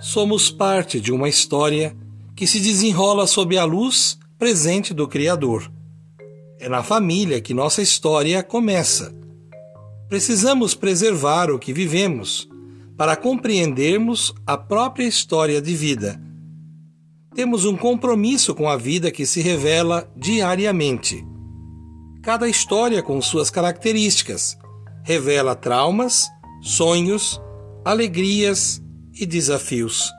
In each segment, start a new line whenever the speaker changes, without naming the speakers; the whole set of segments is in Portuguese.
Somos parte de uma história que se desenrola sob a luz presente do Criador. É na família que nossa história começa. Precisamos preservar o que vivemos para compreendermos a própria história de vida. Temos um compromisso com a vida que se revela diariamente. Cada história, com suas características, revela traumas, sonhos, alegrias e desafios.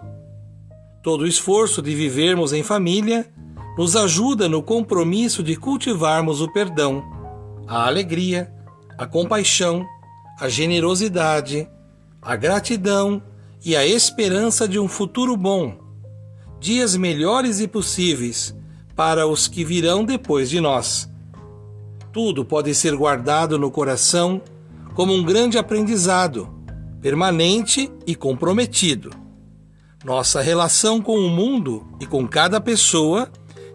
Todo o esforço de vivermos em família nos ajuda no compromisso de cultivarmos o perdão, a alegria, a compaixão, a generosidade, a gratidão e a esperança de um futuro bom, dias melhores e possíveis para os que virão depois de nós. Tudo pode ser guardado no coração como um grande aprendizado, permanente e comprometido. Nossa relação com o mundo e com cada pessoa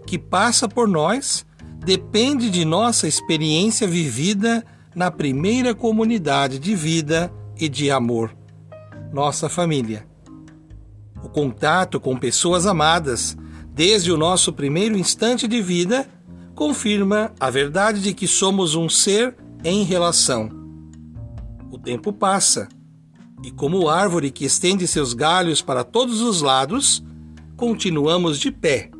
que passa por nós depende de nossa experiência vivida na primeira comunidade de vida e de amor, nossa família. O contato com pessoas amadas, desde o nosso primeiro instante de vida, confirma a verdade de que somos um ser em relação. O tempo passa, e como árvore que estende seus galhos para todos os lados, continuamos de pé,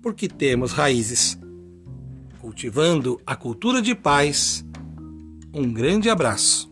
porque temos raízes. Cultivando a cultura de paz. Um grande abraço.